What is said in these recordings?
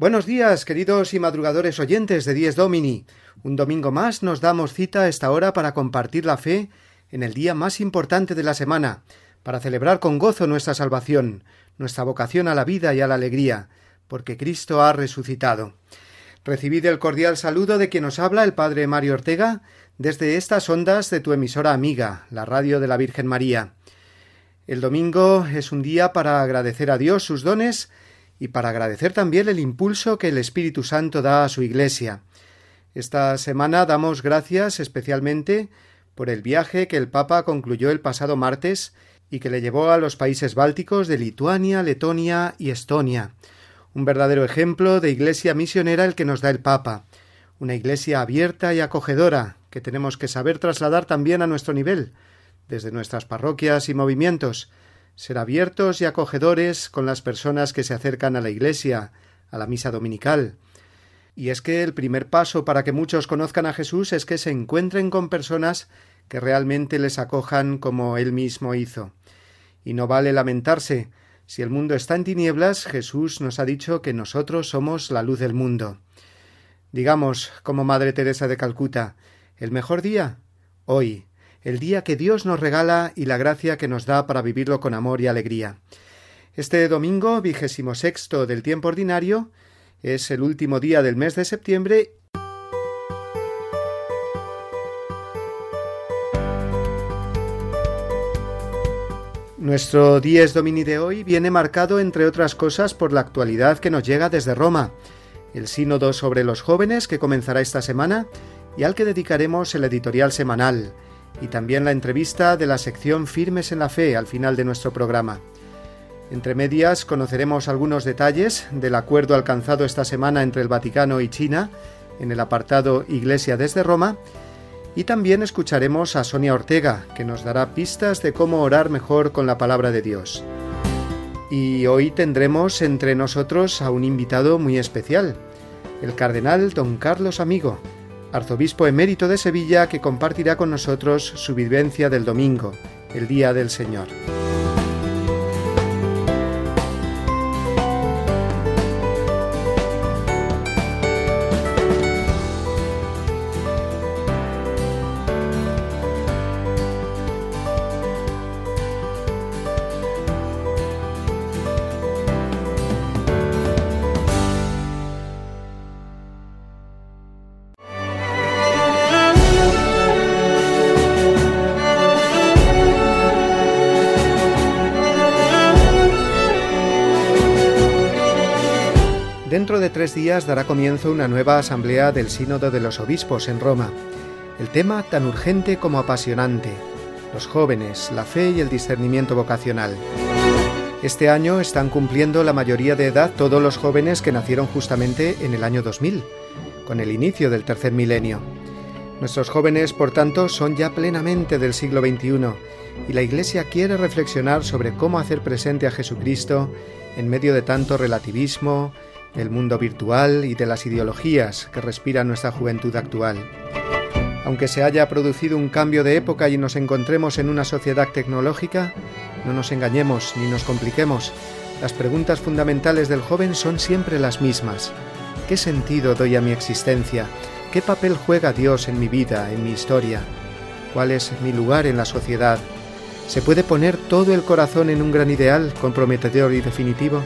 Buenos días, queridos y madrugadores oyentes de Dies Domini. Un domingo más nos damos cita a esta hora para compartir la fe en el día más importante de la semana, para celebrar con gozo nuestra salvación, nuestra vocación a la vida y a la alegría, porque Cristo ha resucitado. Recibid el cordial saludo de quien nos habla el Padre Mario Ortega desde estas ondas de tu emisora amiga, la Radio de la Virgen María. El domingo es un día para agradecer a Dios sus dones y para agradecer también el impulso que el Espíritu Santo da a su Iglesia. Esta semana damos gracias especialmente por el viaje que el Papa concluyó el pasado martes y que le llevó a los países bálticos de Lituania, Letonia y Estonia. Un verdadero ejemplo de iglesia misionera el que nos da el Papa, una iglesia abierta y acogedora que tenemos que saber trasladar también a nuestro nivel, desde nuestras parroquias y movimientos, ser abiertos y acogedores con las personas que se acercan a la Iglesia, a la misa dominical. Y es que el primer paso para que muchos conozcan a Jesús es que se encuentren con personas que realmente les acojan como Él mismo hizo. Y no vale lamentarse. Si el mundo está en tinieblas, Jesús nos ha dicho que nosotros somos la luz del mundo. Digamos, como Madre Teresa de Calcuta, el mejor día, hoy, el día que Dios nos regala y la gracia que nos da para vivirlo con amor y alegría. Este domingo, vigésimo sexto del tiempo ordinario, es el último día del mes de septiembre Nuestro Dies Domini de hoy viene marcado, entre otras cosas, por la actualidad que nos llega desde Roma, el sínodo sobre los jóvenes que comenzará esta semana y al que dedicaremos el editorial semanal, y también la entrevista de la sección Firmes en la Fe al final de nuestro programa. Entre medias conoceremos algunos detalles del acuerdo alcanzado esta semana entre el Vaticano y China en el apartado Iglesia desde Roma y también escucharemos a Sonia Ortega, que nos dará pistas de cómo orar mejor con la palabra de Dios. Y hoy tendremos entre nosotros a un invitado muy especial, el cardenal don Carlos Amigo, arzobispo emérito de Sevilla, que compartirá con nosotros su vivencia del domingo, el Día del Señor. Dará comienzo una nueva asamblea del Sínodo de los Obispos en Roma. El tema tan urgente como apasionante, los jóvenes, la fe y el discernimiento vocacional. Este año están cumpliendo la mayoría de edad todos los jóvenes que nacieron justamente en el año 2000, con el inicio del tercer milenio. Nuestros jóvenes, por tanto, son ya plenamente del siglo XXI y la Iglesia quiere reflexionar sobre cómo hacer presente a Jesucristo en medio de tanto relativismo, del mundo virtual y de las ideologías que respira nuestra juventud actual. Aunque se haya producido un cambio de época y nos encontremos en una sociedad tecnológica, no nos engañemos ni nos compliquemos. Las preguntas fundamentales del joven son siempre las mismas. ¿Qué sentido doy a mi existencia? ¿Qué papel juega Dios en mi vida, en mi historia? ¿Cuál es mi lugar en la sociedad? ¿Se puede poner todo el corazón en un gran ideal comprometedor y definitivo?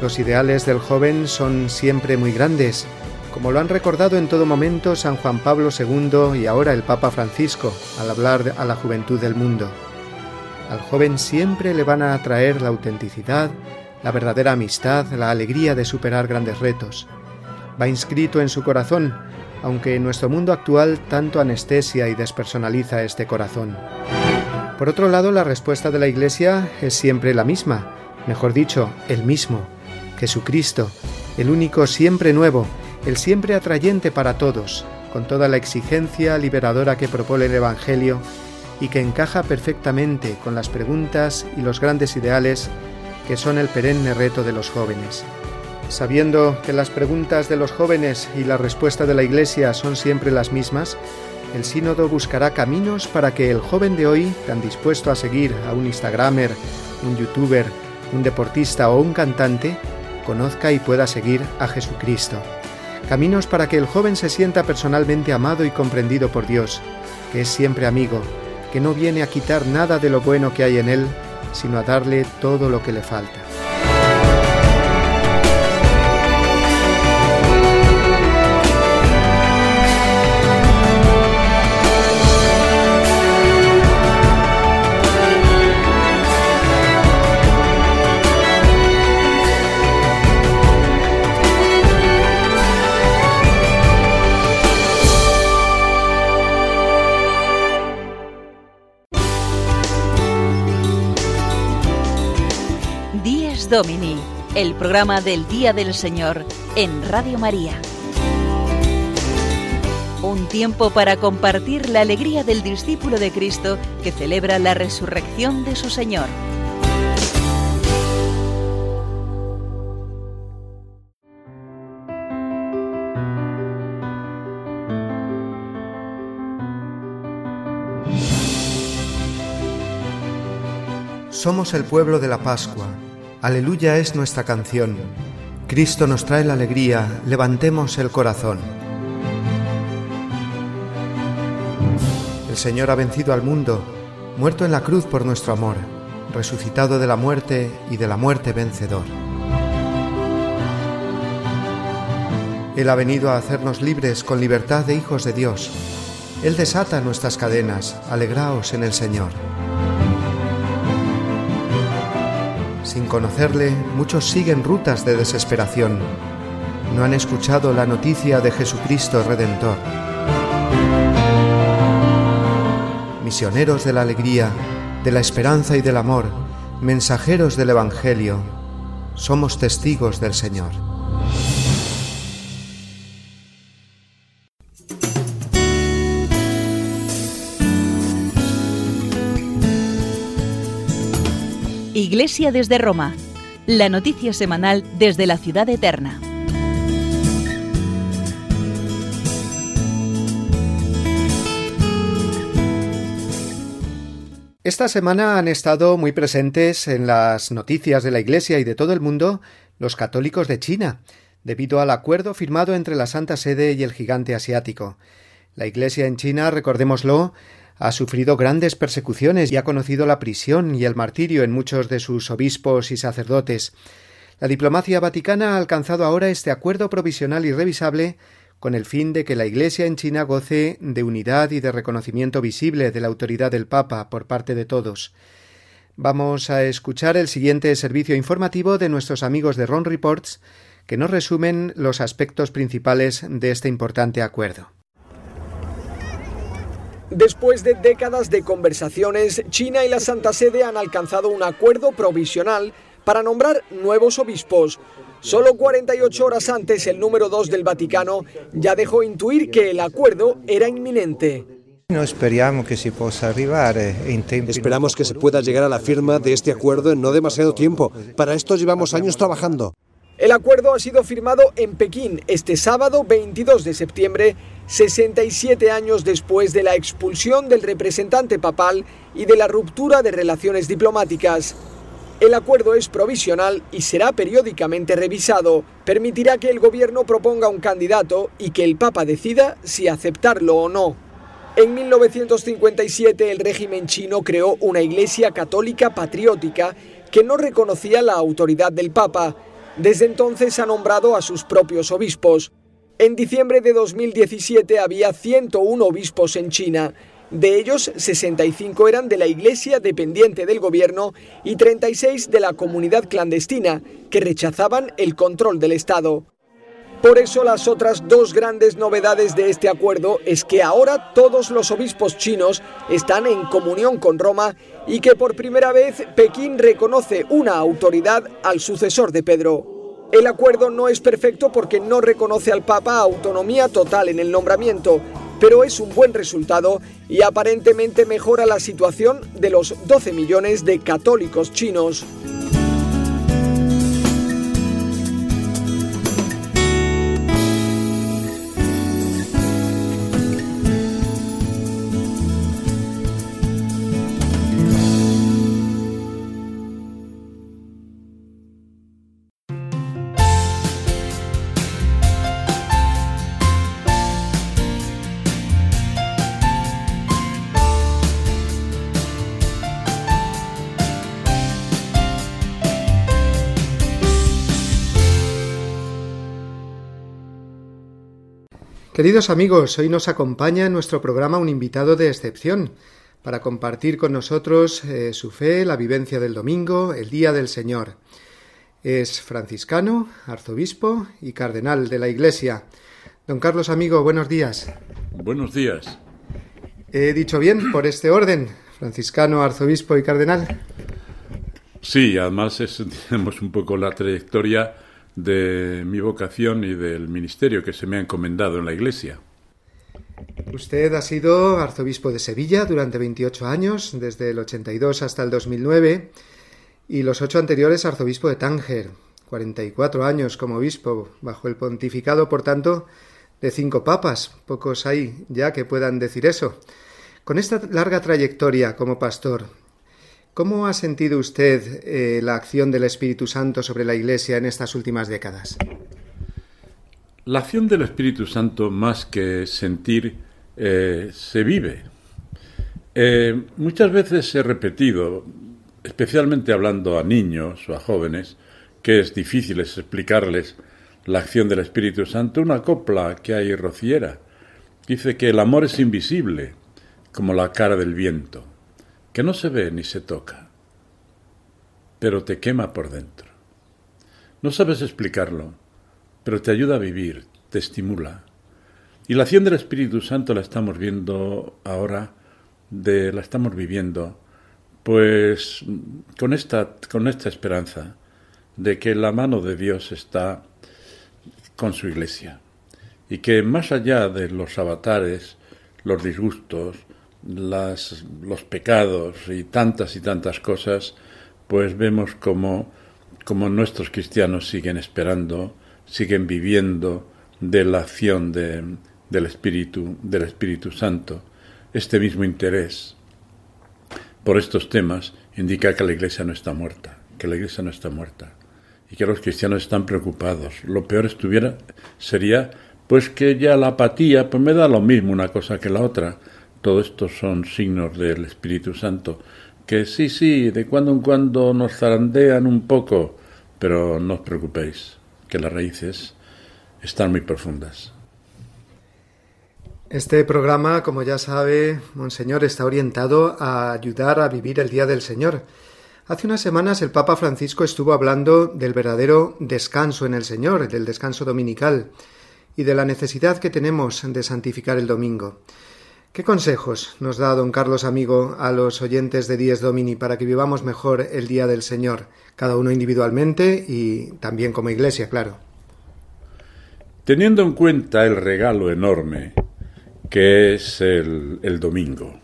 Los ideales del joven son siempre muy grandes, como lo han recordado en todo momento San Juan Pablo II y ahora el Papa Francisco al hablar a la juventud del mundo. Al joven siempre le van a atraer la autenticidad, la verdadera amistad, la alegría de superar grandes retos. Va inscrito en su corazón aunque en nuestro mundo actual tanto anestesia y despersonaliza este corazón. Por otro lado, la respuesta de la Iglesia es siempre la misma, mejor dicho, el mismo, Jesucristo, el único siempre nuevo, el siempre atrayente para todos, con toda la exigencia liberadora que propone el Evangelio y que encaja perfectamente con las preguntas y los grandes ideales que son el perenne reto de los jóvenes. Sabiendo que las preguntas de los jóvenes y la respuesta de la Iglesia son siempre las mismas, el sínodo buscará caminos para que el joven de hoy, tan dispuesto a seguir a un Instagramer, un youtuber, un deportista o un cantante, conozca y pueda seguir a Jesucristo. Caminos para que el joven se sienta personalmente amado y comprendido por Dios, que es siempre amigo, que no viene a quitar nada de lo bueno que hay en él, sino a darle todo lo que le falta. Domini, el programa del Día del Señor en Radio María. Un tiempo para compartir la alegría del discípulo de Cristo que celebra la resurrección de su Señor. Somos el pueblo de la Pascua Aleluya es nuestra canción. Cristo nos trae la alegría, levantemos el corazón. El Señor ha vencido al mundo, muerto en la cruz por nuestro amor, resucitado de la muerte y de la muerte vencedor. Él ha venido a hacernos libres con libertad de hijos de Dios. Él desata nuestras cadenas, alegraos en el Señor. Sin conocerle, muchos siguen rutas de desesperación. No han escuchado la noticia de Jesucristo Redentor. Misioneros de la alegría, de la esperanza y del amor, mensajeros del Evangelio, somos testigos del Señor. Iglesia desde Roma, la noticia semanal desde la ciudad eterna. Esta semana han estado muy presentes en las noticias de la Iglesia y de todo el mundo los católicos de China, debido al acuerdo firmado entre la Santa Sede y el gigante asiático. La Iglesia en China, recordémoslo, ha sufrido grandes persecuciones y ha conocido la prisión y el martirio en muchos de sus obispos y sacerdotes. La diplomacia vaticana ha alcanzado ahora este acuerdo provisional y revisable con el fin de que la Iglesia en China goce de unidad y de reconocimiento visible de la autoridad del Papa por parte de todos. Vamos a escuchar el siguiente servicio informativo de nuestros amigos de Ron Reports, que nos resumen los aspectos principales de este importante acuerdo. Después de décadas de conversaciones, China y la Santa Sede han alcanzado un acuerdo provisional para nombrar nuevos obispos. Solo 48 horas antes, el número 2 del Vaticano ya dejó intuir que el acuerdo era inminente. esperamos que se pueda Esperamos que se pueda llegar a la firma de este acuerdo en no demasiado tiempo. Para esto llevamos años trabajando. El acuerdo ha sido firmado en Pekín este sábado 22 de septiembre, 67 años después de la expulsión del representante papal y de la ruptura de relaciones diplomáticas. El acuerdo es provisional y será periódicamente revisado. Permitirá que el gobierno proponga un candidato y que el Papa decida si aceptarlo o no. En 1957 el régimen chino creó una iglesia católica patriótica que no reconocía la autoridad del Papa desde entonces ha nombrado a sus propios obispos. En diciembre de 2017 había 101 obispos en China. De ellos, 65 eran de la iglesia dependiente del gobierno y 36 de la comunidad clandestina, que rechazaban el control del Estado. Por eso las otras dos grandes novedades de este acuerdo es que ahora todos los obispos chinos están en comunión con Roma y que por primera vez Pekín reconoce una autoridad al sucesor de Pedro. El acuerdo no es perfecto porque no reconoce al Papa autonomía total en el nombramiento, pero es un buen resultado y aparentemente mejora la situación de los 12 millones de católicos chinos. Queridos amigos, hoy nos acompaña en nuestro programa un invitado de excepción para compartir con nosotros eh, su fe, la vivencia del domingo, el Día del Señor. Es franciscano, arzobispo y cardenal de la Iglesia. Don Carlos, amigo, buenos días. Buenos días. ¿He dicho bien por este orden? Franciscano, arzobispo y cardenal. Sí, además es, tenemos un poco la trayectoria de mi vocación y del ministerio que se me ha encomendado en la Iglesia. Usted ha sido arzobispo de Sevilla durante 28 años, desde el 82 hasta el 2009, y los ocho anteriores arzobispo de Tánger, 44 años como obispo, bajo el pontificado, por tanto, de cinco papas. Pocos hay ya que puedan decir eso. Con esta larga trayectoria como pastor, ¿Cómo ha sentido usted eh, la acción del Espíritu Santo sobre la Iglesia en estas últimas décadas? La acción del Espíritu Santo, más que sentir, eh, se vive. Eh, muchas veces he repetido, especialmente hablando a niños o a jóvenes, que es difícil explicarles la acción del Espíritu Santo, una copla que hay rociera. Dice que el amor es invisible, como la cara del viento que no se ve ni se toca, pero te quema por dentro. No sabes explicarlo, pero te ayuda a vivir, te estimula. Y la acción del Espíritu Santo la estamos viendo ahora, de, la estamos viviendo, pues con esta, con esta esperanza de que la mano de Dios está con su iglesia y que más allá de los avatares, los disgustos, las, los pecados y tantas y tantas cosas, pues vemos como, nuestros cristianos siguen esperando, siguen viviendo de la acción de, del Espíritu, del Espíritu Santo. Este mismo interés por estos temas indica que la Iglesia no está muerta, que la Iglesia no está muerta y que los cristianos están preocupados. Lo peor estuviera sería pues que ya la apatía, pues me da lo mismo una cosa que la otra todo esto son signos del Espíritu Santo, que sí, sí, de cuando en cuando nos zarandean un poco, pero no os preocupéis, que las raíces están muy profundas. Este programa, como ya sabe, Monseñor, está orientado a ayudar a vivir el Día del Señor. Hace unas semanas el Papa Francisco estuvo hablando del verdadero descanso en el Señor, del descanso dominical, y de la necesidad que tenemos de santificar el domingo. ¿Qué consejos nos da don Carlos Amigo a los oyentes de Dies Domini para que vivamos mejor el Día del Señor, cada uno individualmente y también como iglesia, claro? Teniendo en cuenta el regalo enorme que es el, domingo,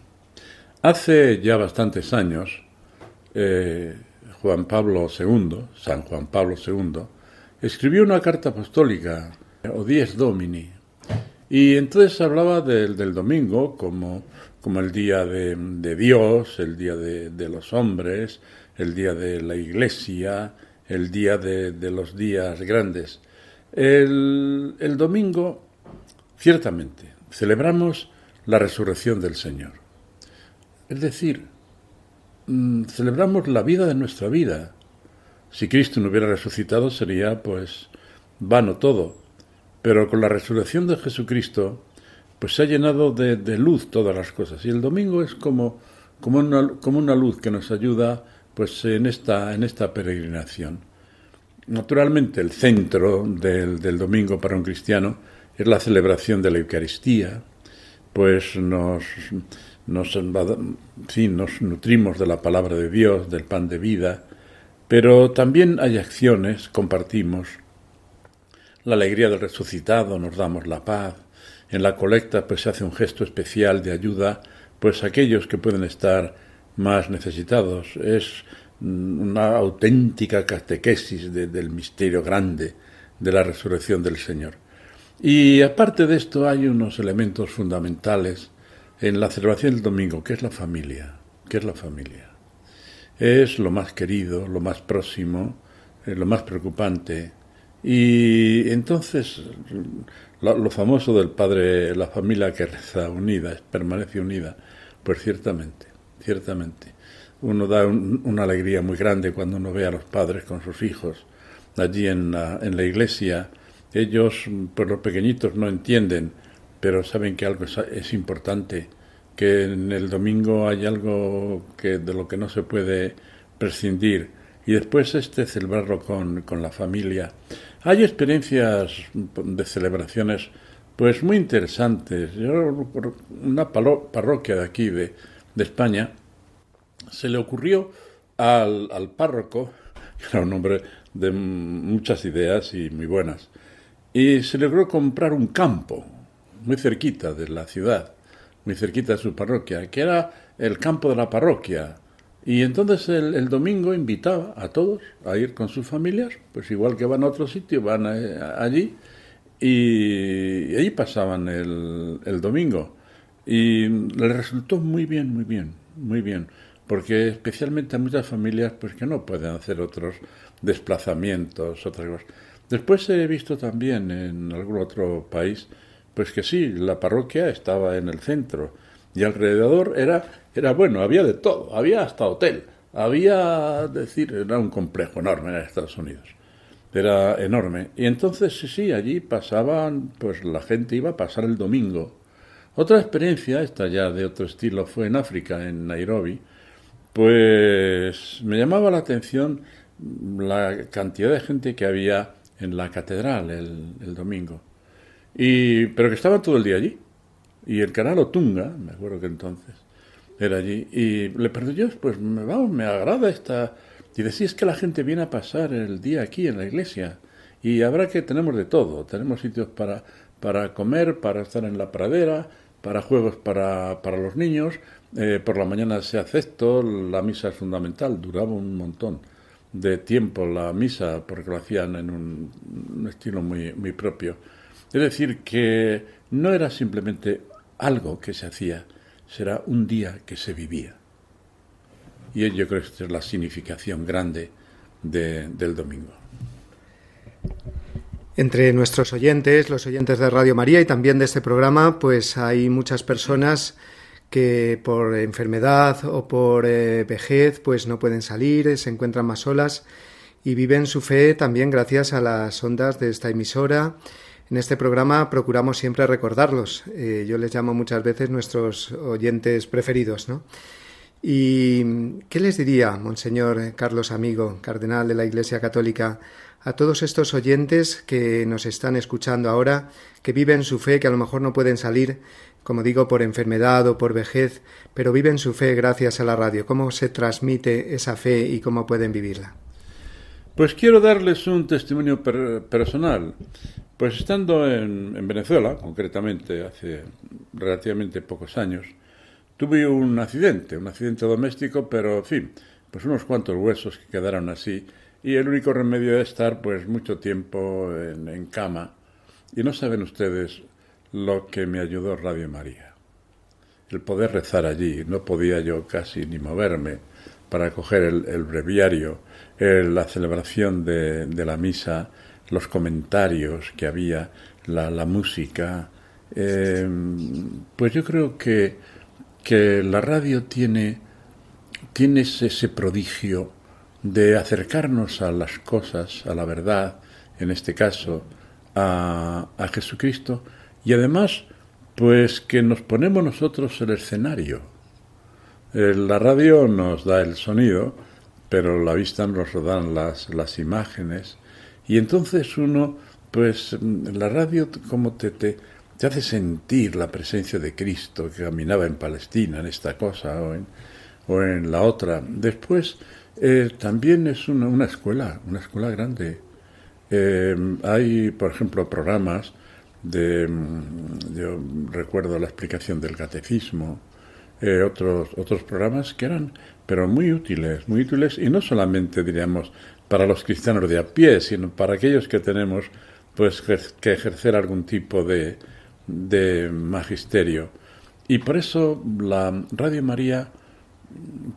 hace ya bastantes años, eh, Juan Pablo II, San Juan Pablo II, escribió una carta apostólica, o Dies Domini, y entonces hablaba del, del domingo como, como el día de, Dios, el día de, los hombres, el día de la iglesia, el día de, los días grandes. El, el domingo, ciertamente, celebramos la resurrección del Señor. Es decir, mm, celebramos la vida de nuestra vida. Si Cristo no hubiera resucitado sería pues vano todo. Pero con la resurrección de Jesucristo, pues se ha llenado de, luz todas las cosas. Y el domingo es como, como, una, como una luz que nos ayuda pues en esta, en esta peregrinación. naturalmente el centro del, del domingo para un cristiano es la celebración de la Eucaristía, pues nos, nos, nos nutrimos de la palabra de Dios, del pan de vida, pero también hay acciones, compartimos la alegría del resucitado, nos damos la paz, en la colecta pues se hace un gesto especial de ayuda pues aquellos que pueden estar más necesitados. Es una auténtica catequesis del misterio grande de la resurrección del Señor. Y aparte de esto hay unos elementos fundamentales en la celebración del domingo, que es la familia, que es la familia. Es lo más querido, lo más próximo, eh, lo más preocupante. Y entonces lo, famoso del padre, la familia que reza unida, permanece unida, pues ciertamente, ciertamente. Uno da una alegría muy grande cuando uno ve a los padres con sus hijos allí en la, en la iglesia. Ellos, pues los pequeñitos no entienden, pero saben que algo es, importante, que en el domingo hay algo que de lo que no se puede prescindir y después este celebrarlo con, con la familia. Hay experiencias de celebraciones pues muy interesantes. Yo, una parroquia de aquí, de, España, se le ocurrió al, al párroco, que era un hombre de muchas ideas y muy buenas, y se logró comprar un campo muy cerquita de la ciudad, muy cerquita de su parroquia, que era el campo de la parroquia, y entonces el, domingo invitaba a todos a ir con sus familias, pues igual que van a otro sitio, van allí y, ahí pasaban el, el domingo. Y le resultó muy bien, muy bien, muy bien, porque especialmente a muchas familias pues que no pueden hacer otros desplazamientos, otras cosas. Después he visto también en algún otro país, pues que sí, la parroquia estaba en el centro y alrededor era era bueno, había de todo, había hasta hotel, había, decir, era un complejo enorme en Estados Unidos, era enorme. Y entonces, sí, sí, allí pasaban, pues la gente iba a pasar el domingo. Otra experiencia, esta ya de otro estilo, fue en África, en Nairobi, pues me llamaba la atención la cantidad de gente que había en la catedral el, domingo. Y, pero que estaban todo el día allí. Y el canal Otunga, me acuerdo que entonces, era allí. Y le yo, pues me, vamos, me agrada esta... Y decía, es que la gente viene a pasar el día aquí en la iglesia. Y habrá que, tenemos de todo. Tenemos sitios para, para comer, para estar en la pradera, para juegos para, para los niños. Eh, por la mañana se hace esto, la misa es fundamental, duraba un montón de tiempo la misa porque lo hacían en un, un estilo muy, muy propio. Es decir, que no era simplemente algo que se hacía, será un día que se vivía. Y yo creo que esta es la significación grande del domingo. Entre nuestros oyentes, los oyentes de Radio María y también de este programa, pues hay muchas personas que por enfermedad o por eh, vejez pues no pueden salir, se encuentran más solas y viven su fe también gracias a las ondas de esta emisora en este programa procuramos siempre recordarlos. Eh, yo les llamo muchas veces nuestros oyentes preferidos, ¿no? ¿Y qué les diría, Monseñor Carlos Amigo, cardenal de la Iglesia Católica, a todos estos oyentes que nos están escuchando ahora, que viven su fe, que a lo mejor no pueden salir, como digo, por enfermedad o por vejez, pero viven su fe gracias a la radio? ¿Cómo se transmite esa fe y cómo pueden vivirla? Pues quiero darles un testimonio personal. Pues estando en, Venezuela, concretamente hace relativamente pocos años, tuve un accidente, un accidente doméstico, pero en fin, pues unos cuantos huesos que quedaron así y el único remedio es estar pues mucho tiempo en, cama. Y no saben ustedes lo que me ayudó Radio María. El poder rezar allí, no podía yo casi ni moverme para coger el, breviario, la celebración de la misa, los comentarios que había, la, música. Eh, pues yo creo que, que la radio tiene, tiene ese, prodigio de acercarnos a las cosas, a la verdad, en este caso, a, a Jesucristo, y además, pues que nos ponemos nosotros el escenario. Eh, la radio nos da el sonido, pero la vista nos rodan las, las imágenes y entonces uno, pues la radio como te, te, te, hace sentir la presencia de Cristo que caminaba en Palestina, en esta cosa o en, o en la otra. Después eh, también es una, una, escuela, una escuela grande. Eh, hay, por ejemplo, programas de, yo recuerdo la explicación del catecismo, eh, otros, otros programas que eran, pero muy útiles, muy útiles, y no solamente, diríamos, para los cristianos de a pie, sino para aquellos que tenemos pues que ejercer algún tipo de, de magisterio. Y por eso la Radio María,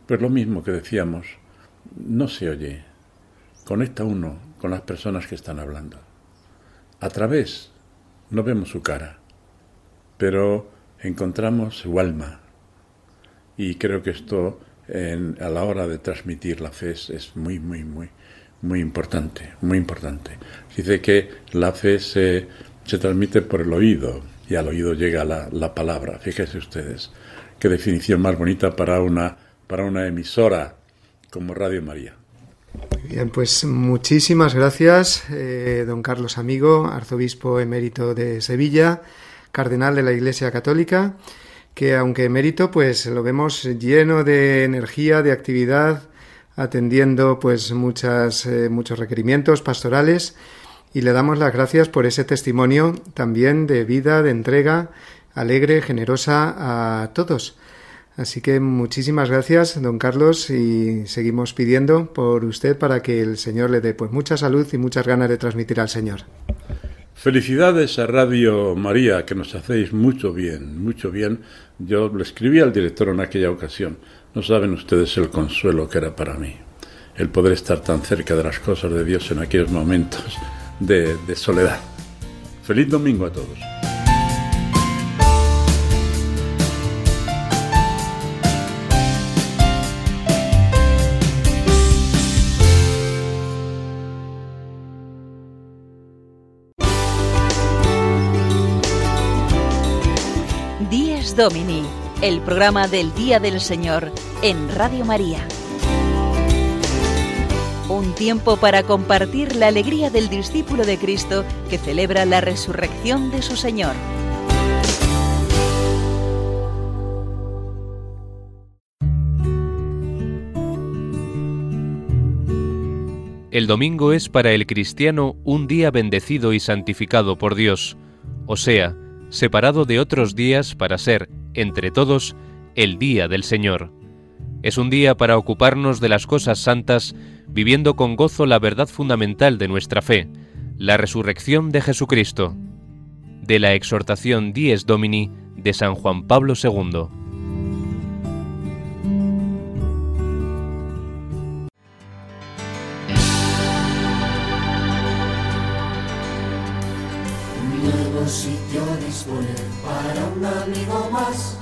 pues lo mismo que decíamos, no se oye. Conecta uno con las personas que están hablando. A través, no vemos su cara, pero encontramos su alma. Y creo que esto a la hora de transmitir la fe es, muy, muy, muy, muy importante, muy importante. Dice que la fe se, se transmite por el oído y al oído llega la, la palabra. Fíjense ustedes, qué definición más bonita para una, para una emisora como Radio María. Bien, pues muchísimas gracias, eh, don Carlos Amigo, arzobispo emérito de Sevilla, cardenal de la Iglesia Católica que aunque mérito, pues lo vemos lleno de energía, de actividad, atendiendo pues muchas, eh, muchos requerimientos pastorales y le damos las gracias por ese testimonio también de vida, de entrega alegre, generosa a todos. Así que muchísimas gracias, don Carlos, y seguimos pidiendo por usted para que el Señor le dé pues mucha salud y muchas ganas de transmitir al Señor. Felicidades a Radio María, que nos hacéis mucho bien, mucho bien. Yo le escribí al director en aquella ocasión. No saben ustedes el consuelo que era para mí, el poder estar tan cerca de las cosas de Dios en aquellos momentos de, soledad. Feliz domingo a todos. 10 Domini, el programa del Día del Señor en Radio María. Un tiempo para compartir la alegría del discípulo de Cristo que celebra la resurrección de su Señor. El domingo es para el cristiano un día bendecido y santificado por Dios, o sea, separado de otros días para ser, entre todos, el día del Señor. Es un día para ocuparnos de las cosas santas, viviendo con gozo la verdad fundamental de nuestra fe, la resurrección de Jesucristo. De la exhortación Dies Domini de San Juan Pablo II. Sitio dispone para un amigo más.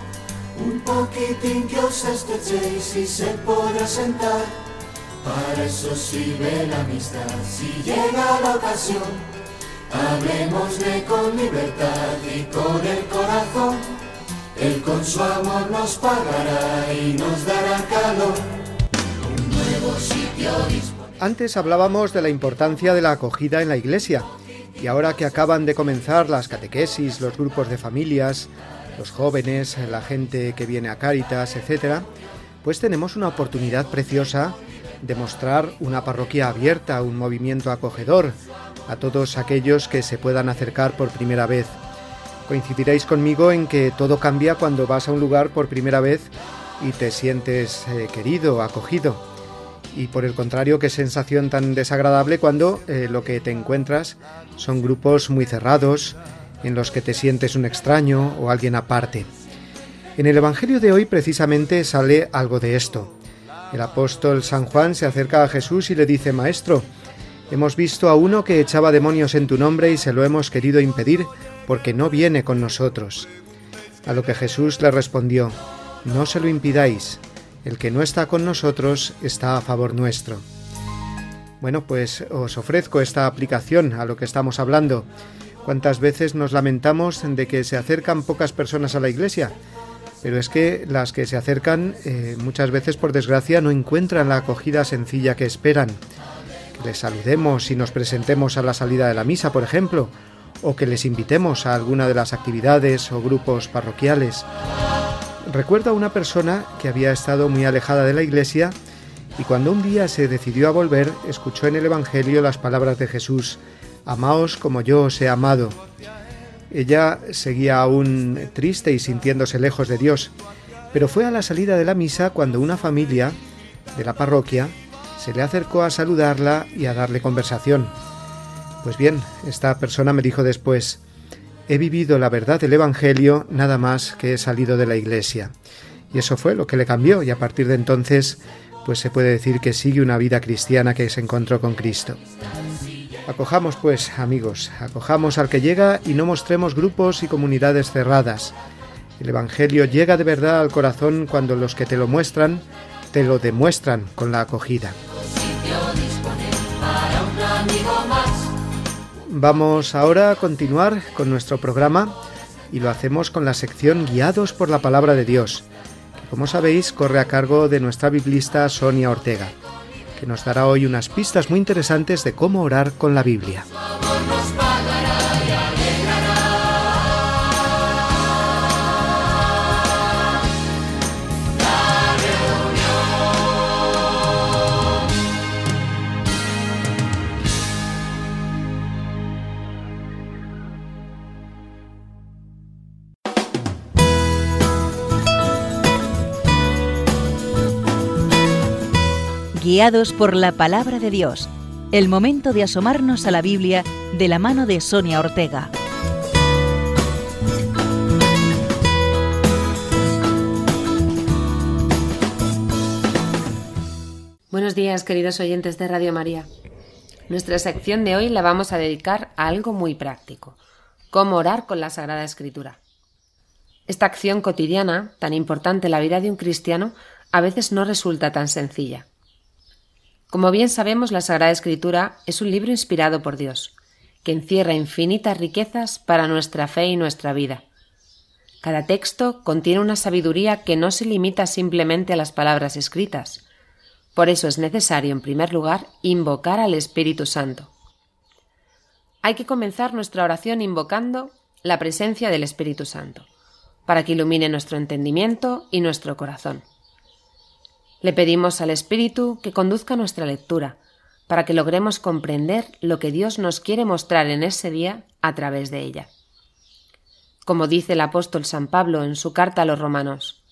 Un poquitín que os estrechéis y se podrá sentar. Para eso sirve la amistad. Si llega la ocasión, hablemosle con libertad y con el corazón. Él con su amor nos pagará y nos dará calor. Un nuevo sitio dispone. Antes hablábamos de la importancia de la acogida en la iglesia y ahora que acaban de comenzar las catequesis, los grupos de familias, los jóvenes, la gente que viene a Cáritas, etc., pues tenemos una oportunidad preciosa de mostrar una parroquia abierta, un movimiento acogedor a todos aquellos que se puedan acercar por primera vez. Coincidiréis conmigo en que todo cambia cuando vas a un lugar por primera vez y te sientes eh, querido, acogido y por el contrario, qué sensación tan desagradable cuando eh, lo que te encuentras son grupos muy cerrados, en los que te sientes un extraño o alguien aparte. En el Evangelio de hoy precisamente sale algo de esto. El apóstol San Juan se acerca a Jesús y le dice, Maestro, hemos visto a uno que echaba demonios en tu nombre y se lo hemos querido impedir porque no viene con nosotros. A lo que Jesús le respondió, No se lo impidáis, el que no está con nosotros está a favor nuestro. Bueno, pues os ofrezco esta aplicación a lo que estamos hablando. ¿Cuántas veces nos lamentamos de que se acercan pocas personas a la iglesia? Pero es que las que se acercan eh, muchas veces, por desgracia, no encuentran la acogida sencilla que esperan. Que les saludemos y nos presentemos a la salida de la misa, por ejemplo, o que les invitemos a alguna de las actividades o grupos parroquiales. Recuerdo a una persona que había estado muy alejada de la iglesia y cuando un día se decidió a volver, escuchó en el Evangelio las palabras de Jesús, Amaos como yo os he amado. Ella seguía aún triste y sintiéndose lejos de Dios, pero fue a la salida de la misa cuando una familia de la parroquia se le acercó a saludarla y a darle conversación. Pues bien, esta persona me dijo después, he vivido la verdad del Evangelio nada más que he salido de la iglesia. Y eso fue lo que le cambió y a partir de entonces pues se puede decir que sigue una vida cristiana que se encontró con Cristo. Acojamos pues, amigos, acojamos al que llega y no mostremos grupos y comunidades cerradas. El Evangelio llega de verdad al corazón cuando los que te lo muestran, te lo demuestran con la acogida. Vamos ahora a continuar con nuestro programa y lo hacemos con la sección Guiados por la Palabra de Dios, que como sabéis corre a cargo de nuestra biblista Sonia Ortega que nos dará hoy unas pistas muy interesantes de cómo orar con la Biblia. Guiados por la palabra de Dios. El momento de asomarnos a la Biblia de la mano de Sonia Ortega. Buenos días, queridos oyentes de Radio María. Nuestra sección de hoy la vamos a dedicar a algo muy práctico, cómo orar con la Sagrada Escritura. Esta acción cotidiana, tan importante en la vida de un cristiano, a veces no resulta tan sencilla. Como bien sabemos, la Sagrada Escritura es un libro inspirado por Dios, que encierra infinitas riquezas para nuestra fe y nuestra vida. Cada texto contiene una sabiduría que no se limita simplemente a las palabras escritas. Por eso es necesario, en primer lugar, invocar al Espíritu Santo. Hay que comenzar nuestra oración invocando la presencia del Espíritu Santo, para que ilumine nuestro entendimiento y nuestro corazón. Le pedimos al Espíritu que conduzca nuestra lectura, para que logremos comprender lo que Dios nos quiere mostrar en ese día a través de ella. Como dice el apóstol San Pablo en su carta a los romanos,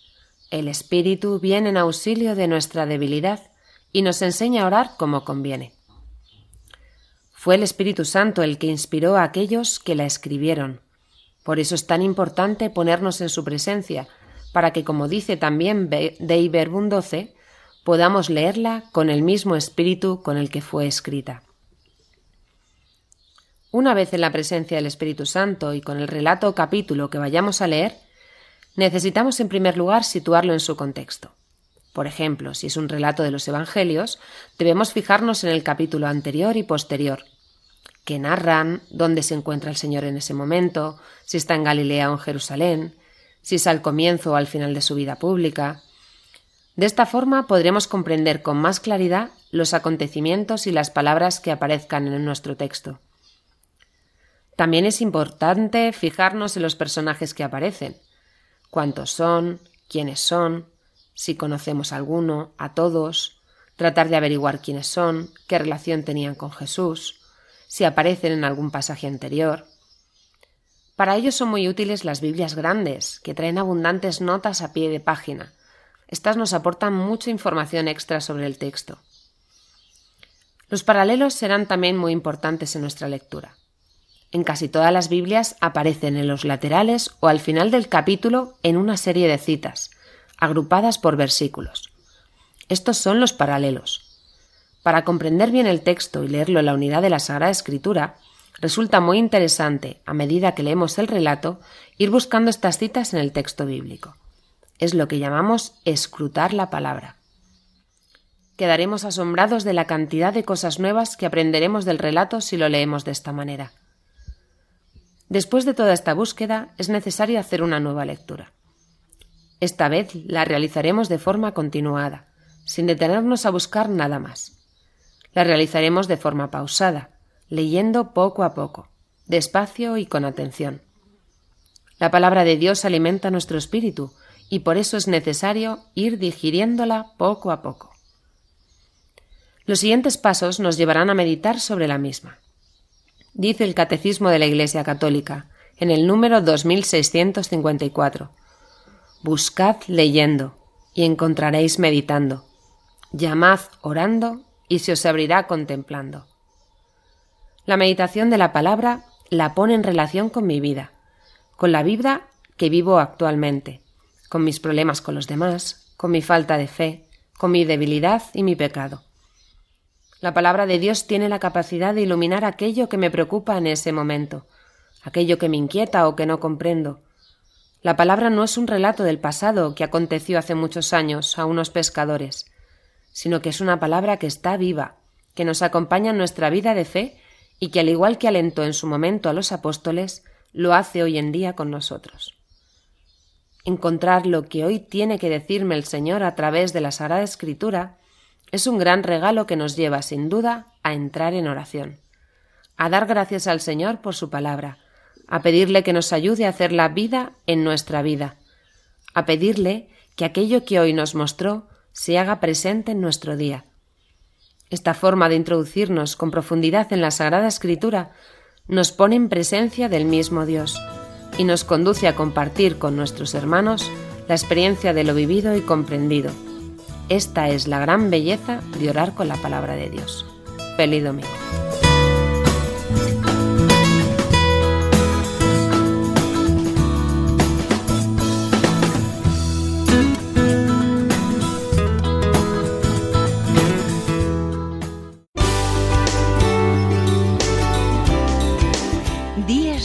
el Espíritu viene en auxilio de nuestra debilidad y nos enseña a orar como conviene. Fue el Espíritu Santo el que inspiró a aquellos que la escribieron. Por eso es tan importante ponernos en su presencia, para que, como dice también Dei Verbum 12, podamos leerla con el mismo espíritu con el que fue escrita. Una vez en la presencia del Espíritu Santo y con el relato o capítulo que vayamos a leer, necesitamos en primer lugar situarlo en su contexto. Por ejemplo, si es un relato de los Evangelios, debemos fijarnos en el capítulo anterior y posterior, que narran dónde se encuentra el Señor en ese momento, si está en Galilea o en Jerusalén, si es al comienzo o al final de su vida pública. De esta forma podremos comprender con más claridad los acontecimientos y las palabras que aparezcan en nuestro texto. También es importante fijarnos en los personajes que aparecen, cuántos son, quiénes son, si conocemos a alguno, a todos, tratar de averiguar quiénes son, qué relación tenían con Jesús, si aparecen en algún pasaje anterior. Para ello son muy útiles las Biblias grandes, que traen abundantes notas a pie de página. Estas nos aportan mucha información extra sobre el texto. Los paralelos serán también muy importantes en nuestra lectura. En casi todas las Biblias aparecen en los laterales o al final del capítulo en una serie de citas, agrupadas por versículos. Estos son los paralelos. Para comprender bien el texto y leerlo en la unidad de la Sagrada Escritura, Resulta muy interesante, a medida que leemos el relato, ir buscando estas citas en el texto bíblico. Es lo que llamamos escrutar la palabra. Quedaremos asombrados de la cantidad de cosas nuevas que aprenderemos del relato si lo leemos de esta manera. Después de toda esta búsqueda, es necesario hacer una nueva lectura. Esta vez la realizaremos de forma continuada, sin detenernos a buscar nada más. La realizaremos de forma pausada, leyendo poco a poco, despacio y con atención. La palabra de Dios alimenta nuestro espíritu y por eso es necesario ir digiriéndola poco a poco. Los siguientes pasos nos llevarán a meditar sobre la misma. Dice el Catecismo de la Iglesia Católica, en el número 2654. Buscad leyendo y encontraréis meditando. Llamad orando y se os abrirá contemplando. La meditación de la palabra la pone en relación con mi vida, con la vida que vivo actualmente, con mis problemas con los demás, con mi falta de fe, con mi debilidad y mi pecado. La palabra de Dios tiene la capacidad de iluminar aquello que me preocupa en ese momento, aquello que me inquieta o que no comprendo. La palabra no es un relato del pasado que aconteció hace muchos años a unos pescadores, sino que es una palabra que está viva, que nos acompaña en nuestra vida de fe y que al igual que alentó en su momento a los apóstoles, lo hace hoy en día con nosotros. Encontrar lo que hoy tiene que decirme el Señor a través de la Sagrada Escritura es un gran regalo que nos lleva, sin duda, a entrar en oración, a dar gracias al Señor por su palabra, a pedirle que nos ayude a hacer la vida en nuestra vida, a pedirle que aquello que hoy nos mostró se haga presente en nuestro día. Esta forma de introducirnos con profundidad en la Sagrada Escritura nos pone en presencia del mismo Dios y nos conduce a compartir con nuestros hermanos la experiencia de lo vivido y comprendido. Esta es la gran belleza de orar con la palabra de Dios. Feliz domingo.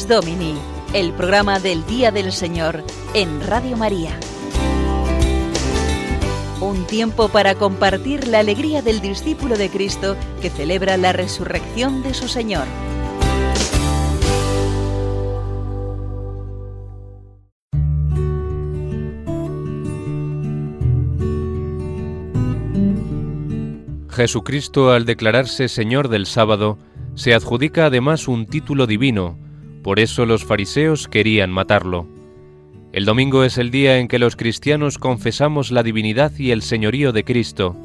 Domini, el programa del Día del Señor en Radio María. Un tiempo para compartir la alegría del discípulo de Cristo que celebra la resurrección de su Señor. Jesucristo, al declararse Señor del sábado, se adjudica además un título divino, por eso los fariseos querían matarlo. El domingo es el día en que los cristianos confesamos la divinidad y el señorío de Cristo.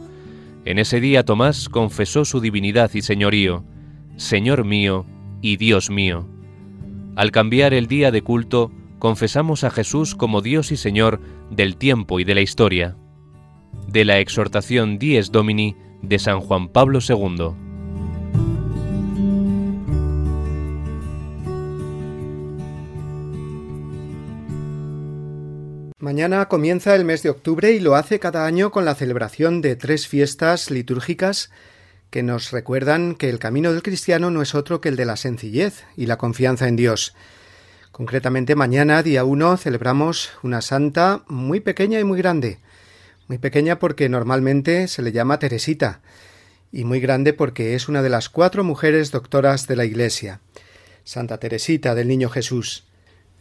En ese día Tomás confesó su divinidad y señorío, Señor mío y Dios mío. Al cambiar el día de culto, confesamos a Jesús como Dios y Señor del tiempo y de la historia. De la exhortación Dies Domini de San Juan Pablo II. Mañana comienza el mes de octubre y lo hace cada año con la celebración de tres fiestas litúrgicas que nos recuerdan que el camino del cristiano no es otro que el de la sencillez y la confianza en Dios. Concretamente mañana, día 1, celebramos una santa muy pequeña y muy grande. Muy pequeña porque normalmente se le llama Teresita y muy grande porque es una de las cuatro mujeres doctoras de la Iglesia. Santa Teresita del Niño Jesús.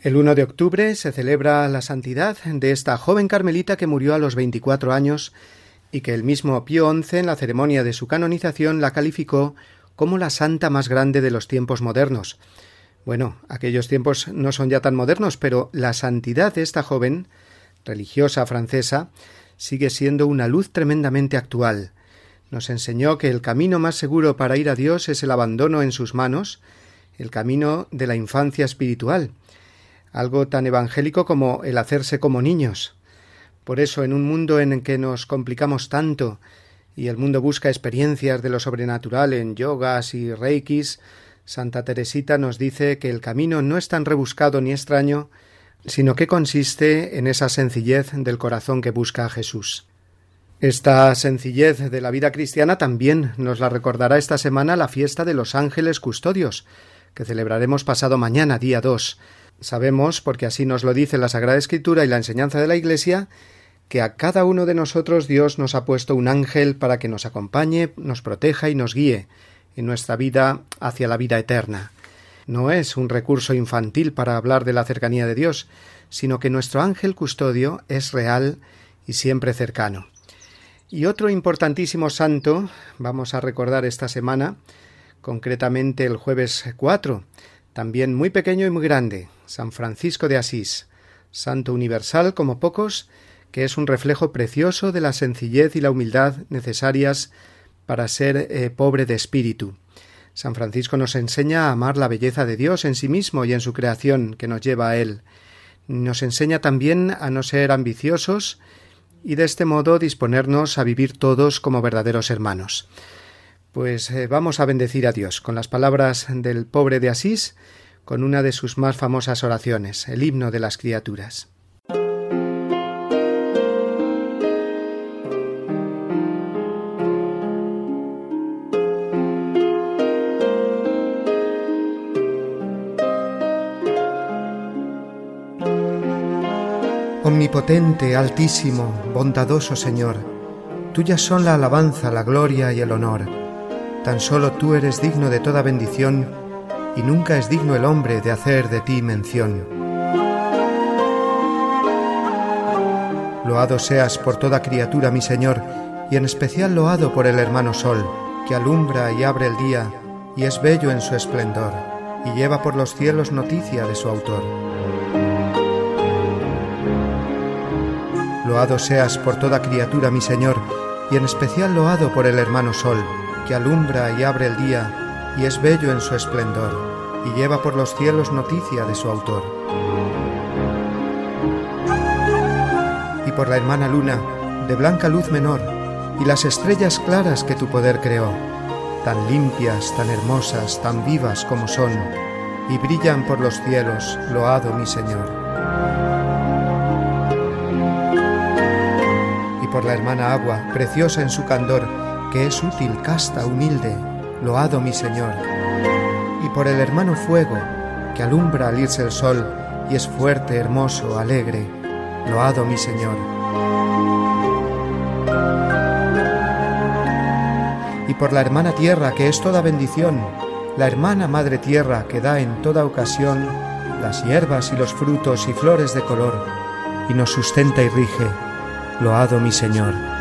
El 1 de octubre se celebra la santidad de esta joven carmelita que murió a los 24 años y que el mismo Pío XI en la ceremonia de su canonización la calificó como la santa más grande de los tiempos modernos. Bueno, aquellos tiempos no son ya tan modernos, pero la santidad de esta joven, religiosa francesa, sigue siendo una luz tremendamente actual. Nos enseñó que el camino más seguro para ir a Dios es el abandono en sus manos, el camino de la infancia espiritual, algo tan evangélico como el hacerse como niños. Por eso, en un mundo en el que nos complicamos tanto y el mundo busca experiencias de lo sobrenatural en yogas y reikis, Santa Teresita nos dice que el camino no es tan rebuscado ni extraño, sino que consiste en esa sencillez del corazón que busca a Jesús. Esta sencillez de la vida cristiana también nos la recordará esta semana la fiesta de los ángeles custodios, que celebraremos pasado mañana, día 2, Sabemos, porque así nos lo dice la Sagrada Escritura y la enseñanza de la Iglesia, que a cada uno de nosotros Dios nos ha puesto un ángel para que nos acompañe, nos proteja y nos guíe en nuestra vida hacia la vida eterna. no es un recurso infantil para hablar de la cercanía de Dios, sino que nuestro ángel custodio es real y siempre cercano. Y otro importantísimo santo, vamos a recordar esta semana, concretamente el jueves 4, también muy pequeño y muy grande, San Francisco de Asís, santo universal como pocos, que es un reflejo precioso de la sencillez y la humildad necesarias para ser eh, pobre de espíritu. San Francisco nos enseña a amar la belleza de Dios en sí mismo y en su creación que nos lleva a Él. Nos enseña también a no ser ambiciosos y de este modo disponernos a vivir todos como verdaderos hermanos. Pues eh, vamos a bendecir a Dios con las palabras del pobre de Asís, con una de sus más famosas oraciones, el himno de las criaturas. Omnipotente, altísimo, bondadoso Señor, tuyas son la alabanza, la gloria y el honor. Tan solo tú eres digno de toda bendición, y nunca es digno el hombre de hacer de ti mención. Loado seas por toda criatura, mi Señor, y en especial loado por el hermano Sol, que alumbra y abre el día, y es bello en su esplendor, y lleva por los cielos noticia de su autor. Loado seas por toda criatura, mi Señor, y en especial loado por el hermano Sol, que alumbra y abre el día, y es bello en su esplendor, y lleva por los cielos noticia de su autor. Y por la hermana Luna, de blanca luz menor, y las estrellas claras que tu poder creó, tan limpias, tan hermosas, tan vivas como son, y brillan por los cielos, loado mi Señor. por la hermana agua, preciosa en su candor, que es útil, casta, humilde, loado mi Señor. Y por el hermano fuego, que alumbra al irse el sol, y es fuerte, hermoso, alegre, loado mi Señor. Y por la hermana tierra, que es toda bendición, la hermana madre tierra, que da en toda ocasión las hierbas y los frutos y flores de color, y nos sustenta y rige, loado mi Señor.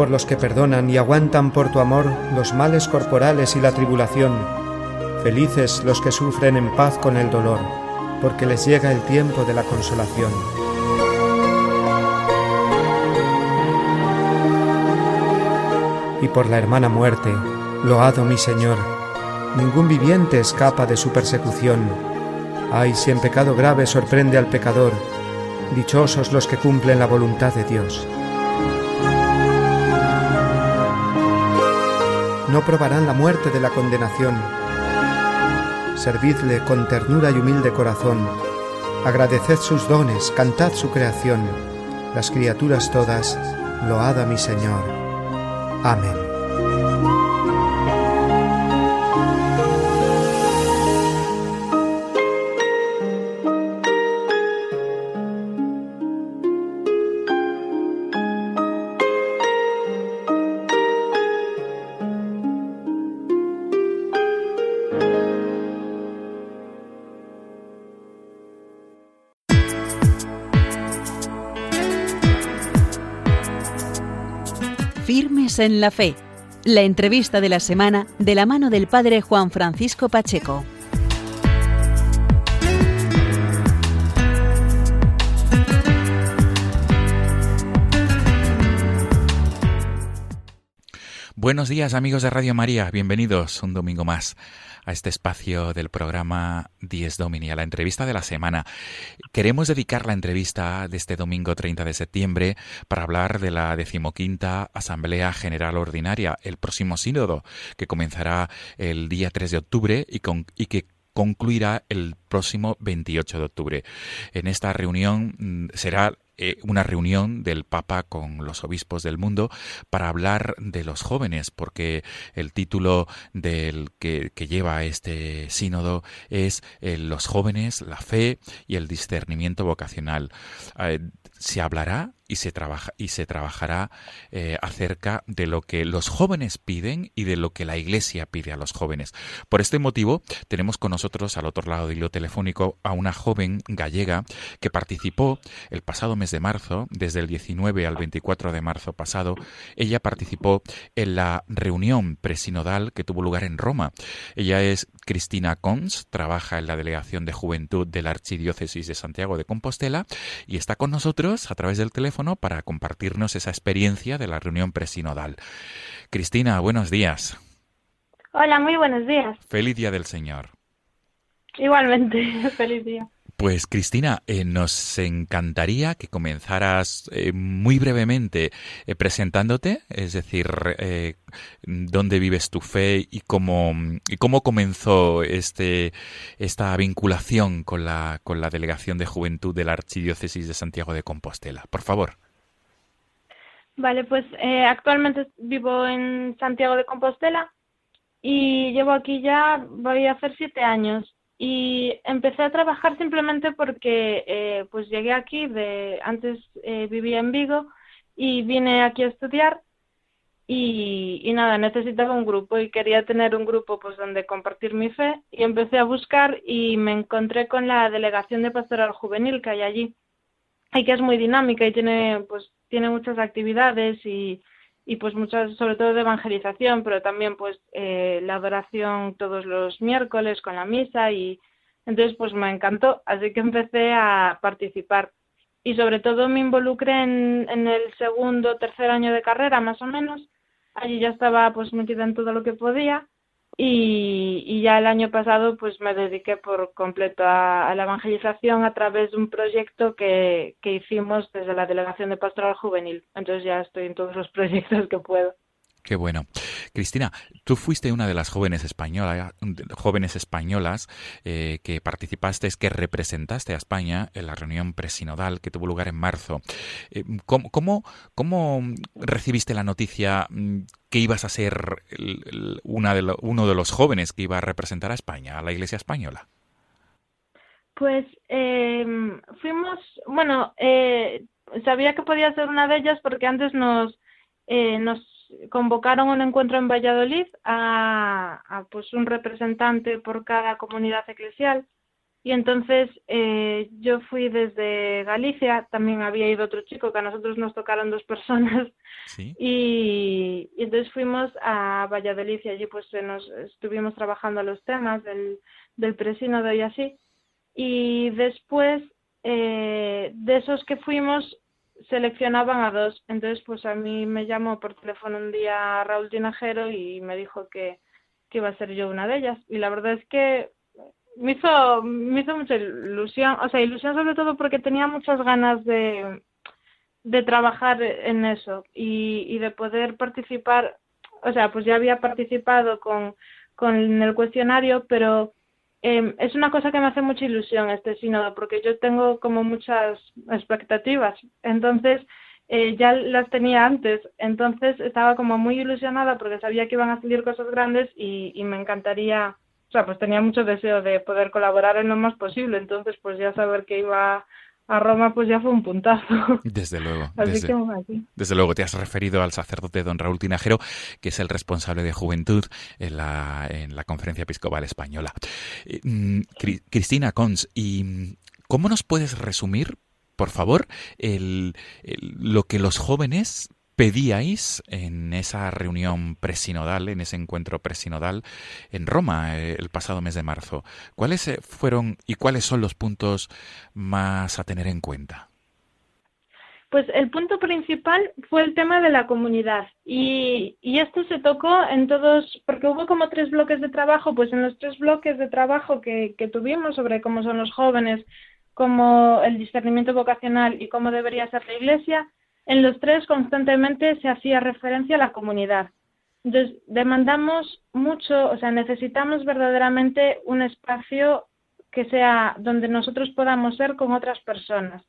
Por los que perdonan y aguantan por tu amor los males corporales y la tribulación, felices los que sufren en paz con el dolor, porque les llega el tiempo de la consolación. Y por la hermana muerte, loado mi Señor, ningún viviente escapa de su persecución Ay, si en pecado grave sorprende al pecador, dichosos los que cumplen la voluntad de Dios. No probarán la muerte de la condenación. Servidle con ternura y humilde corazón. Agradeced sus dones, cantad su creación. Las criaturas todas, load a mi Señor. Amén. En la Fe, la entrevista de la semana de la mano del Padre Juan Francisco Pacheco. Buenos días amigos de Radio María, bienvenidos un domingo más a este espacio del programa Dies Domini, a la entrevista de la semana. Queremos dedicar la entrevista de este domingo 30 de septiembre para hablar de la decimoquinta Asamblea General Ordinaria, el próximo sínodo, que comenzará el día 3 de octubre y, con, y que concluirá el próximo 28 de octubre. En esta reunión mm, será eh, una reunión del Papa con los obispos del mundo para hablar de los jóvenes, porque el título del que, lleva este sínodo es eh, Los jóvenes, la fe y el discernimiento vocacional. Eh, se hablará y se, trabaja, y se trabajará eh, acerca de lo que los jóvenes piden y de lo que la Iglesia pide a los jóvenes. Por este motivo, tenemos con nosotros al otro lado del hilo telefónico a una joven gallega que participó el pasado mes de marzo, desde el 19 al 24 de marzo pasado, ella participó en la reunión presinodal que tuvo lugar en Roma. Ella es Cristina Cons, trabaja en la Delegación de Juventud de la Archidiócesis de Santiago de Compostela y está con nosotros a través del teléfono para compartirnos esa experiencia de la reunión presinodal. Cristina, buenos días. Hola, muy buenos días. Feliz Día del Señor. Igualmente, feliz día. Pues Cristina, eh, nos encantaría que comenzaras eh, muy brevemente eh, presentándote, es decir, dónde vives tu fe y cómo, y cómo comenzó este, esta vinculación con la, con la Delegación de Juventud de la Archidiócesis de Santiago de Compostela. Por favor. Vale, pues actualmente vivo en Santiago de Compostela y llevo aquí ya, voy a hacer siete años y empecé a trabajar simplemente porque eh, pues llegué aquí de antes eh, vivía en Vigo y vine aquí a estudiar y, y, nada necesitaba un grupo y quería tener un grupo pues donde compartir mi fe y empecé a buscar y me encontré con la delegación de pastoral juvenil que hay allí y que es muy dinámica y tiene pues tiene muchas actividades y y pues muchas, sobre todo de evangelización, pero también pues eh, la adoración todos los miércoles con la misa y entonces pues me encantó, así que empecé a participar. Y sobre todo me involucré en, en el segundo, tercer año de carrera más o menos, allí ya estaba pues metida en todo lo que podía y, ya el año pasado pues me dediqué por completo a, la evangelización a través de un proyecto que, que hicimos desde la Delegación de Pastoral Juvenil. Entonces ya estoy en todos los proyectos que puedo. Qué bueno. Cristina, tú fuiste una de las jóvenes españolas, jóvenes españolas eh, que participaste, que representaste a España en la reunión presinodal que tuvo lugar en marzo. Eh, ¿cómo, cómo, recibiste la noticia que ibas a ser una de uno de los jóvenes que iba a representar a España, a la Iglesia española? Pues eh, fuimos, bueno, eh, sabía que podía ser una de ellas porque antes nos, eh, nos convocaron un encuentro en Valladolid a, a, pues un representante por cada comunidad eclesial y entonces eh, yo fui desde Galicia, también había ido otro chico, que a nosotros nos tocaron dos personas, y, entonces fuimos a Valladolid y allí pues nos estuvimos trabajando los temas del, del presínodo y así. Y después eh, de esos que fuimos seleccionaban a dos, entonces pues a mí me llamó por teléfono un día Raúl Tinajero y me dijo que, que iba a ser yo una de ellas. Y la verdad es que me hizo, me hizo mucha ilusión, o sea, ilusión sobre todo porque tenía muchas ganas de, de trabajar en eso y, y de poder participar, o sea, pues ya había participado con, con el cuestionario, pero eh, es una cosa que me hace mucha ilusión este sínodo, porque yo tengo como muchas expectativas, entonces eh, ya las tenía antes, entonces estaba como muy ilusionada porque sabía que iban a salir cosas grandes y me encantaría o sea, pues tenía mucho deseo de poder colaborar en lo más posible, entonces pues ya saber que iba a Roma pues ya fue un puntazo. Desde luego. desde, luego, te has referido al sacerdote don Raúl Tinajero, que es el responsable de juventud en la, en la Conferencia Episcopal Española. Eh, mm, Cristina Cons, ¿y cómo nos puedes resumir, por favor, el, lo que los jóvenes pedíais en esa reunión presinodal, en ese encuentro presinodal en Roma eh, el pasado mes de marzo. ¿Cuáles eh, fueron y cuáles son los puntos más a tener en cuenta? Pues el punto principal fue el tema de la comunidad y, esto se tocó en todos, porque hubo como tres bloques de trabajo, pues en los tres bloques de trabajo que tuvimos sobre cómo son los jóvenes, cómo el discernimiento vocacional y cómo debería ser la iglesia, en los tres constantemente se hacía referencia a la comunidad. Entonces, demandamos mucho, o sea, necesitamos verdaderamente un espacio que sea donde nosotros podamos ser con otras personas.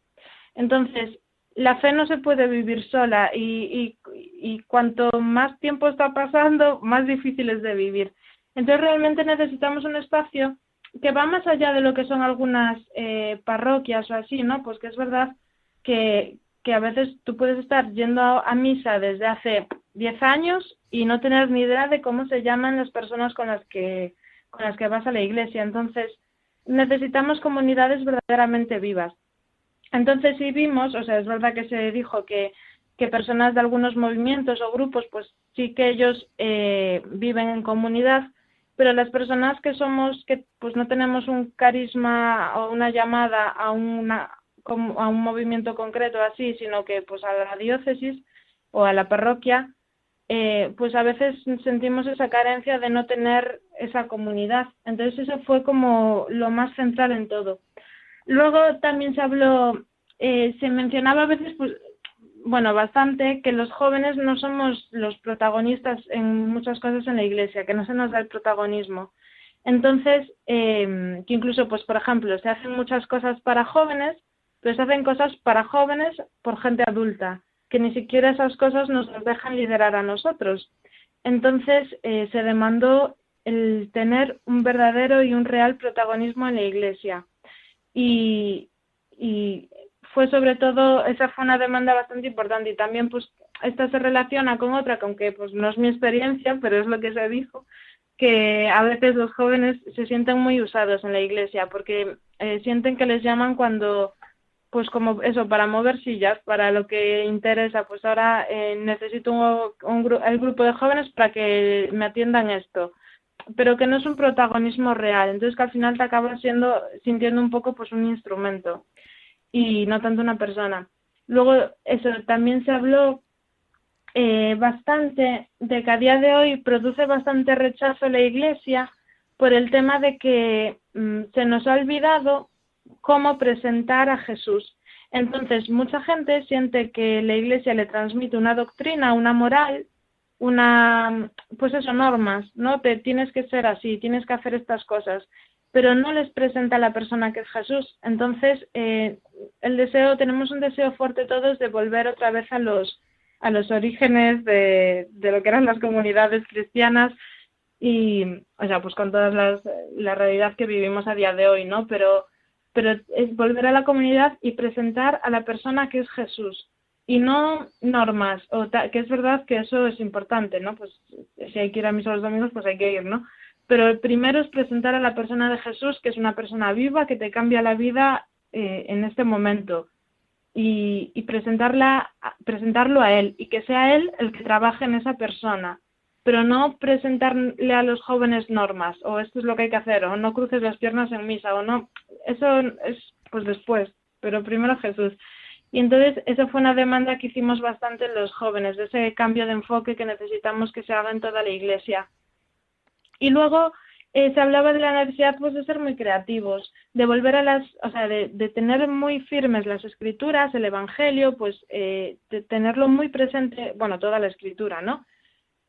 Entonces, la fe no se puede vivir sola y, cuanto más tiempo está pasando, más difícil es de vivir. Entonces, realmente necesitamos un espacio que va más allá de lo que son algunas eh, parroquias o así, ¿no? Pues que es verdad que, que a veces tú puedes estar yendo a, misa desde hace 10 años y no tener ni idea de cómo se llaman las personas con las que con las que vas a la iglesia. Entonces, necesitamos comunidades verdaderamente vivas. Entonces, sí vimos, o sea, es verdad que se dijo que, que personas de algunos movimientos o grupos, pues sí que ellos eh, viven en comunidad, pero las personas que somos, que pues no tenemos un carisma o una llamada a una, a un movimiento concreto así, sino que pues a la diócesis o a la parroquia, eh, pues a veces sentimos esa carencia de no tener esa comunidad. Entonces eso fue como lo más central en todo. Luego también se habló, eh, se mencionaba a veces, pues, bueno, bastante, que los jóvenes no somos los protagonistas en muchas cosas en la iglesia, que no se nos da el protagonismo. Entonces, eh, que incluso, pues, por ejemplo, se hacen muchas cosas para jóvenes, pero se hacen cosas para jóvenes por gente adulta, que ni siquiera esas cosas nos dejan liderar a nosotros. Entonces eh, se demandó el tener un verdadero y un real protagonismo en la Iglesia. Y, y fue sobre todo, esa fue una demanda bastante importante y también pues esta se relaciona con otra, que pues no es mi experiencia, pero es lo que se dijo, que a veces los jóvenes se sienten muy usados en la iglesia porque eh, sienten que les llaman cuando pues como eso, para mover sillas, para lo que interesa, pues ahora eh, necesito un, el grupo de jóvenes para que me atiendan esto, pero que no es un protagonismo real, entonces que al final te acabas siendo, sintiendo un poco pues un instrumento y no tanto una persona. Luego, eso, también se habló eh, bastante de que a día de hoy produce bastante rechazo la Iglesia por el tema de que mm, se nos ha olvidado cómo presentar a Jesús. Entonces, mucha gente siente que la Iglesia le transmite una doctrina, una moral, una, pues eso, normas, ¿no? Te tienes que ser así, tienes que hacer estas cosas, pero no les presenta a la persona que es Jesús. Entonces, eh, el deseo, tenemos un deseo fuerte todos de volver otra vez a los, a los orígenes de, de lo que eran las comunidades cristianas y, o sea, pues con toda la realidad que vivimos a día de hoy, ¿no? Pero pero es volver a la comunidad y presentar a la persona que es Jesús y no normas, o que es verdad que eso es importante, ¿no? Pues si hay que ir a misa los domingos, pues hay que ir, ¿no? Pero el primero es presentar a la persona de Jesús, que es una persona viva, que te cambia la vida eh, en este momento. Y, y presentarla, presentarlo a Él y que sea Él el que trabaje en esa persona pero no presentarle a los jóvenes normas o esto es lo que hay que hacer o no cruces las piernas en misa o no eso es pues después pero primero Jesús. Y entonces esa fue una demanda que hicimos bastante los jóvenes de ese cambio de enfoque que necesitamos que se haga en toda la iglesia. Y luego eh, se hablaba de la necesidad pues de ser muy creativos de volver a las o sea de, de tener muy firmes las escrituras el evangelio pues eh, de tenerlo muy presente bueno toda la escritura no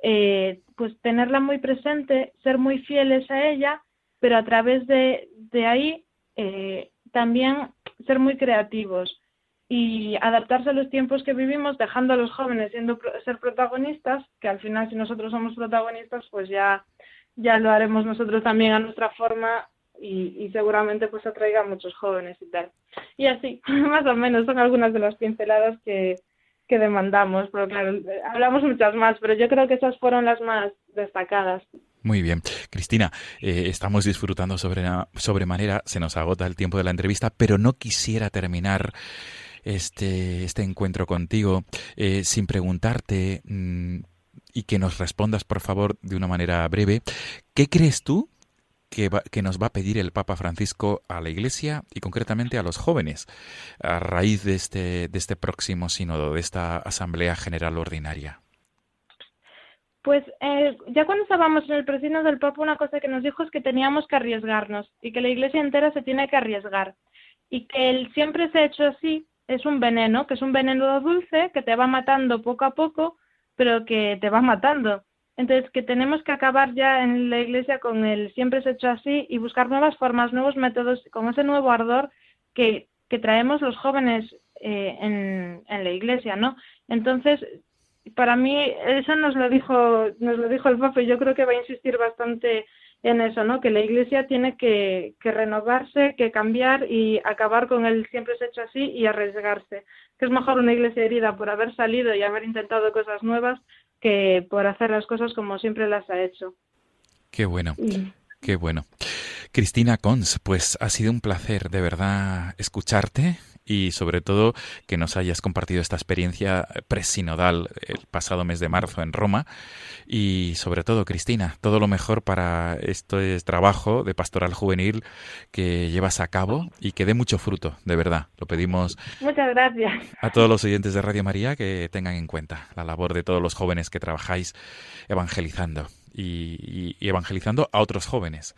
eh, pues tenerla muy presente, ser muy fieles a ella, pero a través de, de ahí eh, también ser muy creativos y adaptarse a los tiempos que vivimos, dejando a los jóvenes siendo ser protagonistas, que al final si nosotros somos protagonistas, pues ya, ya lo haremos nosotros también a nuestra forma y, y, seguramente pues atraiga a muchos jóvenes y tal. Y así, más o menos, son algunas de las pinceladas que, que demandamos, pero claro, hablamos muchas más, pero yo creo que esas fueron las más destacadas. Muy bien. Cristina, eh, estamos disfrutando sobre, sobremanera, se nos agota el tiempo de la entrevista, pero no quisiera terminar este, este encuentro contigo eh, sin preguntarte mm, y que nos respondas, por favor, de una manera breve, ¿qué crees tú que, nos va a pedir el Papa Francisco a la Iglesia y concretamente a los jóvenes a raíz de este, de este próximo sínodo, de esta Asamblea General Ordinaria? Pues eh, ya cuando estábamos en el presidio del Papa, una cosa que nos dijo es que teníamos que arriesgarnos y que la Iglesia entera se tiene que arriesgar y que el siempre se ha hecho así es un veneno, que es un veneno dulce que te va matando poco a poco, pero que te va matando. Entonces, que tenemos que acabar ya en la iglesia con el siempre ha hecho así y buscar nuevas formas, nuevos métodos, con ese nuevo ardor que, que traemos los jóvenes eh, en, en la iglesia, ¿no? Entonces, para mí, eso nos lo dijo, nos lo dijo el Papa y yo creo que va a insistir bastante en eso, ¿no? Que la Iglesia tiene que, que renovarse, que cambiar y acabar con el siempre ha hecho así y arriesgarse. Que es mejor una Iglesia herida por haber salido y haber intentado cosas nuevas que por hacer las cosas como siempre las ha hecho. Qué bueno, qué bueno. Cristina Cons, pues ha sido un placer de verdad escucharte y sobre todo que nos hayas compartido esta experiencia presinodal el pasado mes de marzo en Roma y sobre todo Cristina, todo lo mejor para este trabajo de pastoral juvenil que llevas a cabo y que dé mucho fruto, de verdad. Lo pedimos Muchas gracias. a todos los oyentes de Radio María que tengan en cuenta la labor de todos los jóvenes que trabajáis evangelizando y, y evangelizando a otros jóvenes.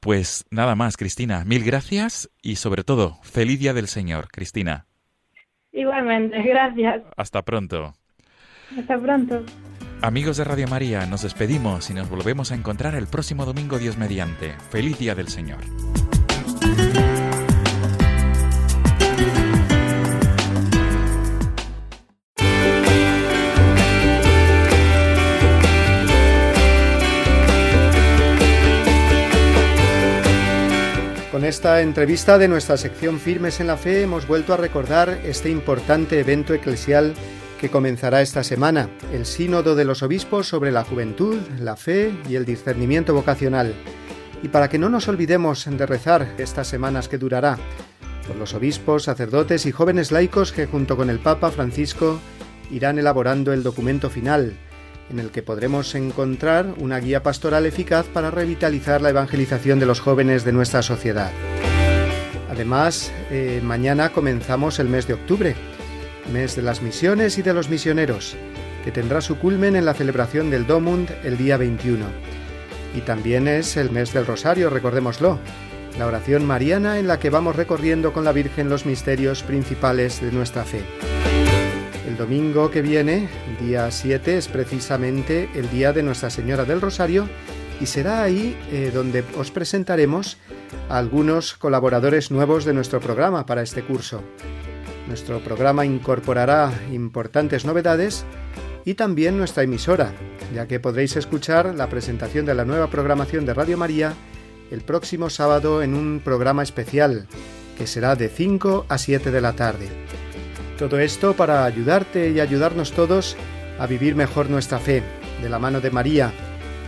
Pues nada más, Cristina. Mil gracias y sobre todo, feliz día del Señor, Cristina. Igualmente, gracias. Hasta pronto. Hasta pronto. Amigos de Radio María, nos despedimos y nos volvemos a encontrar el próximo domingo Dios mediante. Feliz día del Señor. Esta entrevista de nuestra sección Firmes en la Fe hemos vuelto a recordar este importante evento eclesial que comenzará esta semana, el Sínodo de los Obispos sobre la Juventud, la Fe y el discernimiento vocacional. Y para que no nos olvidemos de rezar estas semanas que durará, por los obispos, sacerdotes y jóvenes laicos que junto con el Papa Francisco irán elaborando el documento final, en el que podremos encontrar una guía pastoral eficaz para revitalizar la evangelización de los jóvenes de nuestra sociedad. Además, eh, mañana comenzamos el mes de octubre, mes de las misiones y de los misioneros, que tendrá su culmen en la celebración del Domund el día 21. Y también es el mes del Rosario, recordémoslo, la oración mariana en la que vamos recorriendo con la Virgen los misterios principales de nuestra fe. El domingo que viene, día 7, es precisamente el día de Nuestra Señora del Rosario y será ahí eh, donde os presentaremos a algunos colaboradores nuevos de nuestro programa para este curso. Nuestro programa incorporará importantes novedades y también nuestra emisora, ya que podréis escuchar la presentación de la nueva programación de Radio María el próximo sábado en un programa especial, que será de 5 a 7 de la tarde. Todo esto para ayudarte y ayudarnos todos a vivir mejor nuestra fe, de la mano de María,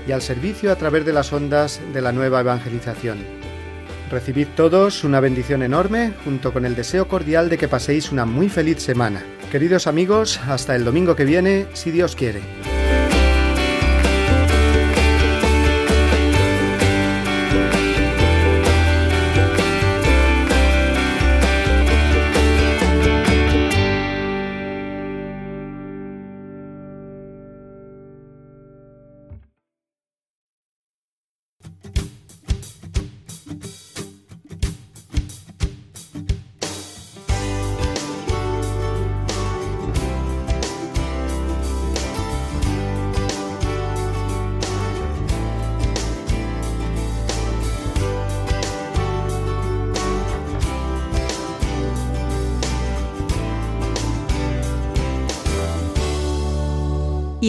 y al servicio a través de las ondas de la nueva evangelización. Recibid todos una bendición enorme, junto con el deseo cordial de que paséis una muy feliz semana. Queridos amigos, hasta el domingo que viene, si Dios quiere.